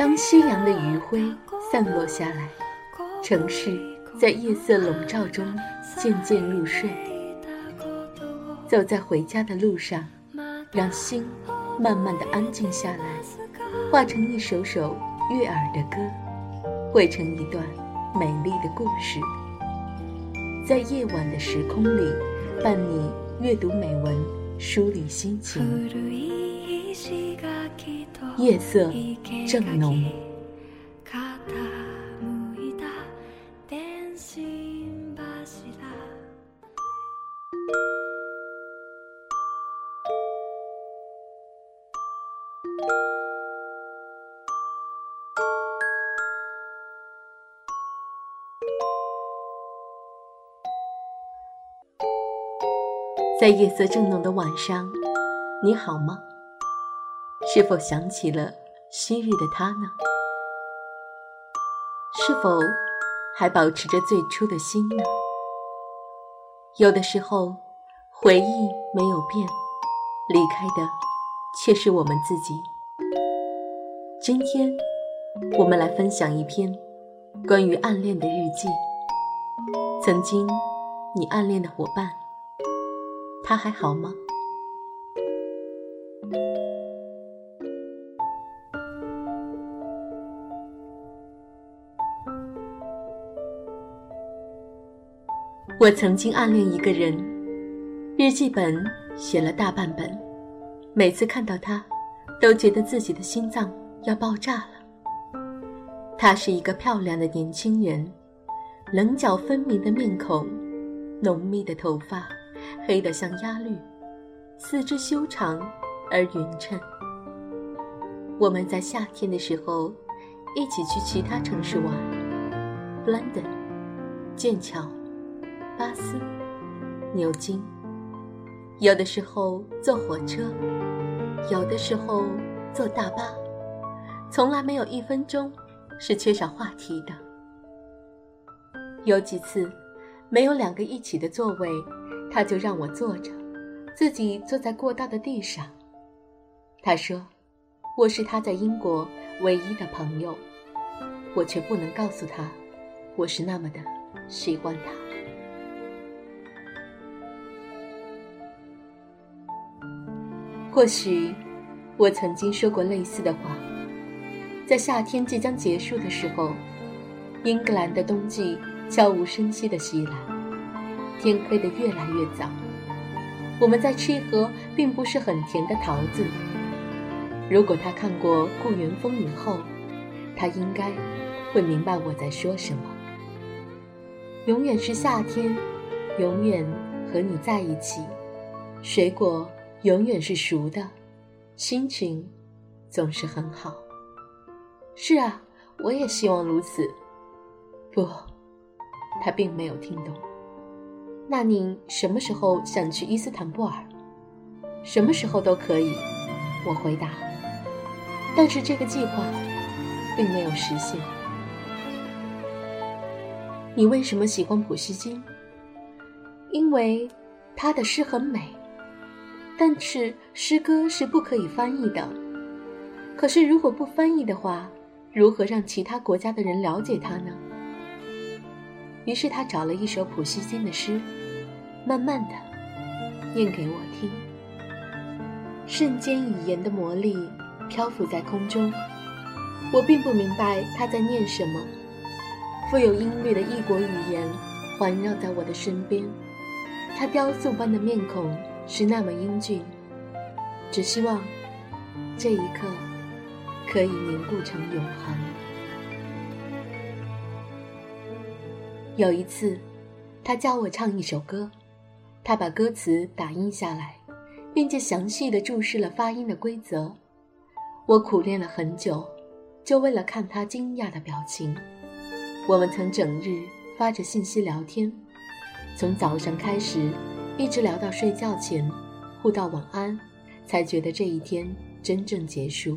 当夕阳的余晖散落下来，城市在夜色笼罩中渐渐入睡。走在回家的路上，让心慢慢的安静下来，化成一首首悦耳的歌，汇成一段美丽的故事。在夜晚的时空里，伴你阅读美文，梳理心情。夜色正浓。在夜色正浓的晚上，你好吗？是否想起了昔日的他呢？是否还保持着最初的心呢？有的时候，回忆没有变，离开的却是我们自己。今天，我们来分享一篇关于暗恋的日记。曾经，你暗恋的伙伴，他还好吗？我曾经暗恋一个人，日记本写了大半本，每次看到他，都觉得自己的心脏要爆炸了。他是一个漂亮的年轻人，棱角分明的面孔，浓密的头发，黑得像鸭绿，四肢修长而匀称。我们在夏天的时候，一起去其他城市玩，London，剑桥。巴斯、牛津，有的时候坐火车，有的时候坐大巴，从来没有一分钟是缺少话题的。有几次没有两个一起的座位，他就让我坐着，自己坐在过道的地上。他说我是他在英国唯一的朋友，我却不能告诉他我是那么的喜欢他。或许，我曾经说过类似的话。在夏天即将结束的时候，英格兰的冬季悄无声息地袭来，天黑得越来越早。我们在吃一盒并不是很甜的桃子。如果他看过《故园风雨后》，他应该会明白我在说什么。永远是夏天，永远和你在一起。水果。永远是熟的，心情总是很好。是啊，我也希望如此。不，他并没有听懂。那你什么时候想去伊斯坦布尔？什么时候都可以，我回答。但是这个计划并没有实现。你为什么喜欢普希金？因为他的诗很美。但是诗歌是不可以翻译的。可是如果不翻译的话，如何让其他国家的人了解它呢？于是他找了一首普希金的诗，慢慢的念给我听。瞬间语言的魔力漂浮在空中，我并不明白他在念什么。富有音律的异国语言环绕在我的身边，他雕塑般的面孔。是那么英俊，只希望这一刻可以凝固成永恒。有一次，他教我唱一首歌，他把歌词打印下来，并且详细的注释了发音的规则。我苦练了很久，就为了看他惊讶的表情。我们曾整日发着信息聊天，从早上开始。一直聊到睡觉前，互道晚安，才觉得这一天真正结束。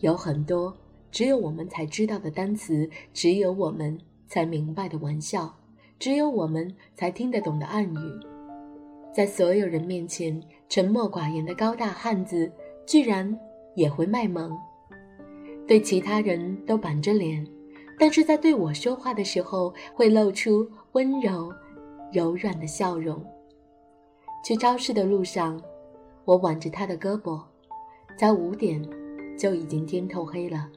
有很多只有我们才知道的单词，只有我们才明白的玩笑，只有我们才听得懂的暗语。在所有人面前沉默寡言的高大汉子，居然也会卖萌。对其他人都板着脸，但是在对我说话的时候会露出温柔、柔软的笑容。去超市的路上，我挽着他的胳膊，在五点就已经天透黑了。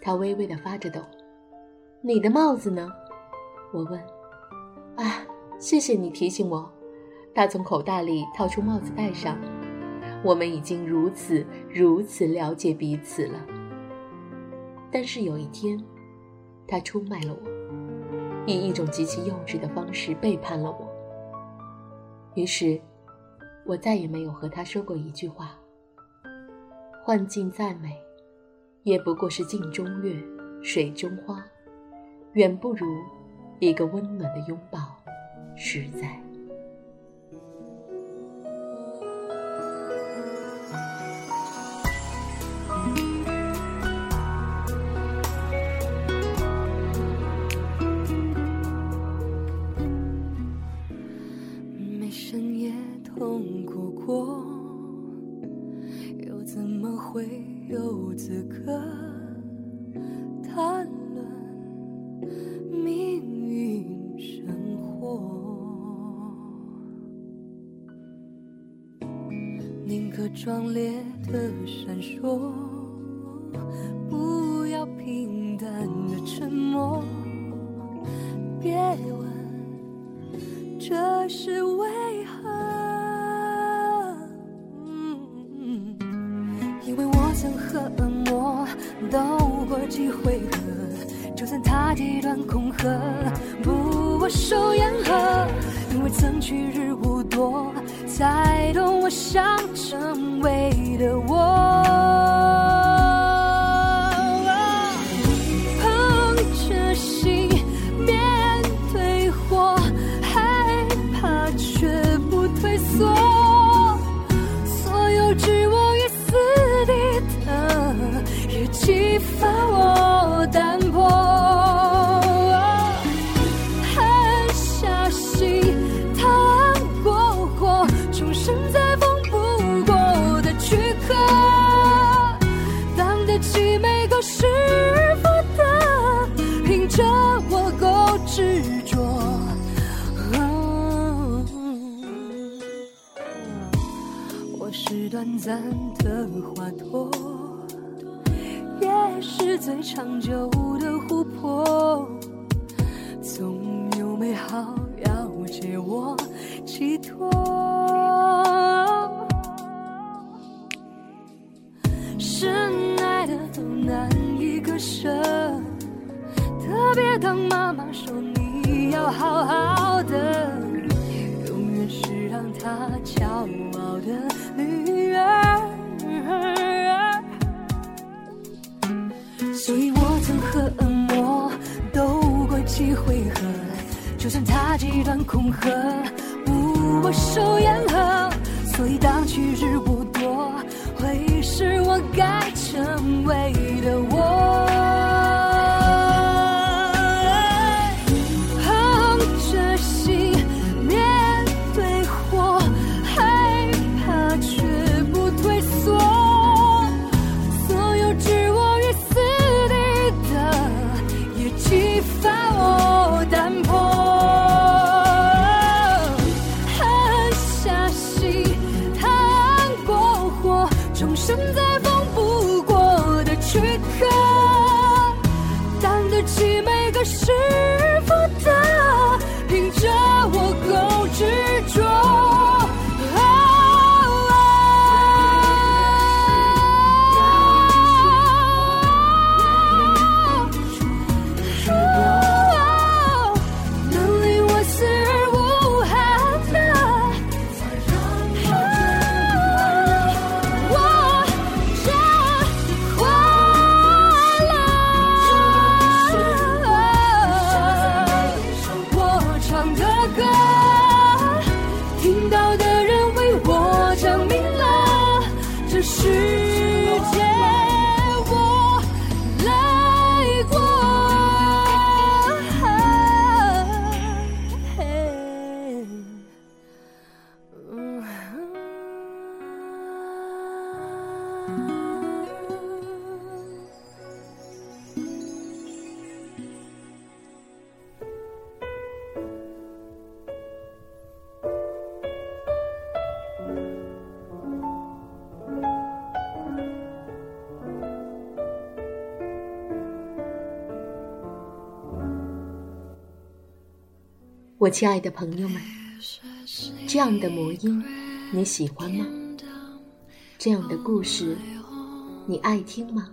他微微的发着抖。你的帽子呢？我问。啊，谢谢你提醒我。他从口袋里掏出帽子戴上。我们已经如此如此了解彼此了。但是有一天，他出卖了我，以一种极其幼稚的方式背叛了我。于是，我再也没有和他说过一句话。幻境再美，也不过是镜中月，水中花，远不如一个温暖的拥抱实在。我又怎么会有资格谈论命运生活？宁可壮烈的闪烁不要平淡的沉默。别问这是为斗过几回合，就算他极端恐吓，不握手言和，因为曾去日无多。才懂我想成为的我。生在风不过的躯壳，当得起每个师复的，凭着我够执着。我是短暂的花朵，也是最长久的湖泊，总有美好要借我寄托。所以我曾和恶魔斗过几回合，就算他极端恐吓，不我手言和。所以当去日不多，会是我该成为的我。我亲爱的朋友们，这样的魔音你喜欢吗？这样的故事你爱听吗？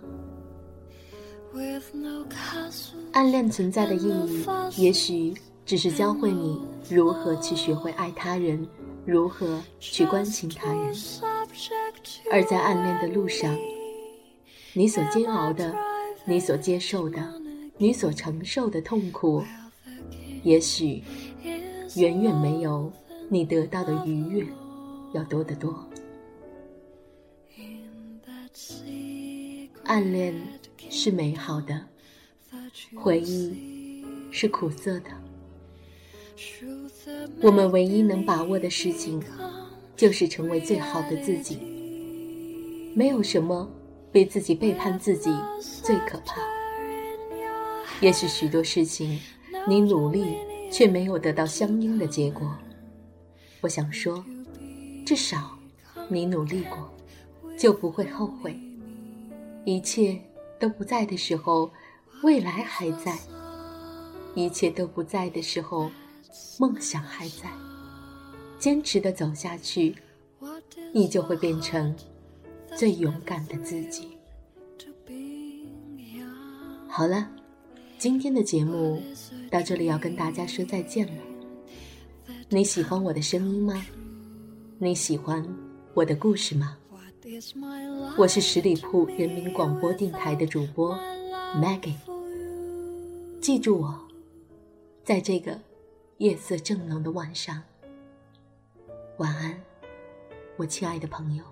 暗恋存在的意义，也许只是教会你如何去学会爱他人，如何去关心他人。而在暗恋的路上，你所煎熬的，你所接受的，你所承受的痛苦，也许。远远没有你得到的愉悦要多得多。暗恋是美好的，回忆是苦涩的。我们唯一能把握的事情，就是成为最好的自己。没有什么比自己背叛自己最可怕。也许许多事情，你努力。却没有得到相应的结果。我想说，至少你努力过，就不会后悔。一切都不在的时候，未来还在；一切都不在的时候，梦想还在。坚持的走下去，你就会变成最勇敢的自己。好了。今天的节目到这里要跟大家说再见了。你喜欢我的声音吗？你喜欢我的故事吗？我是十里铺人民广播电台的主播 Maggie。记住我，在这个夜色正浓的晚上，晚安，我亲爱的朋友。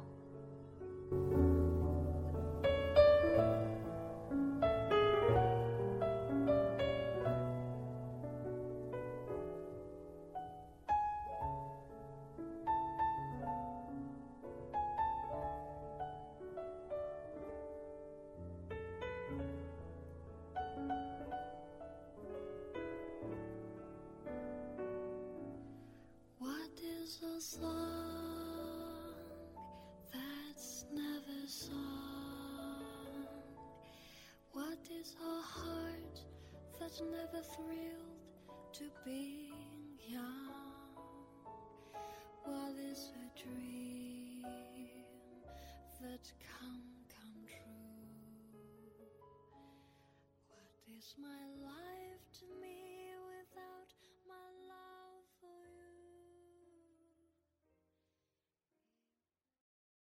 Is my life to me?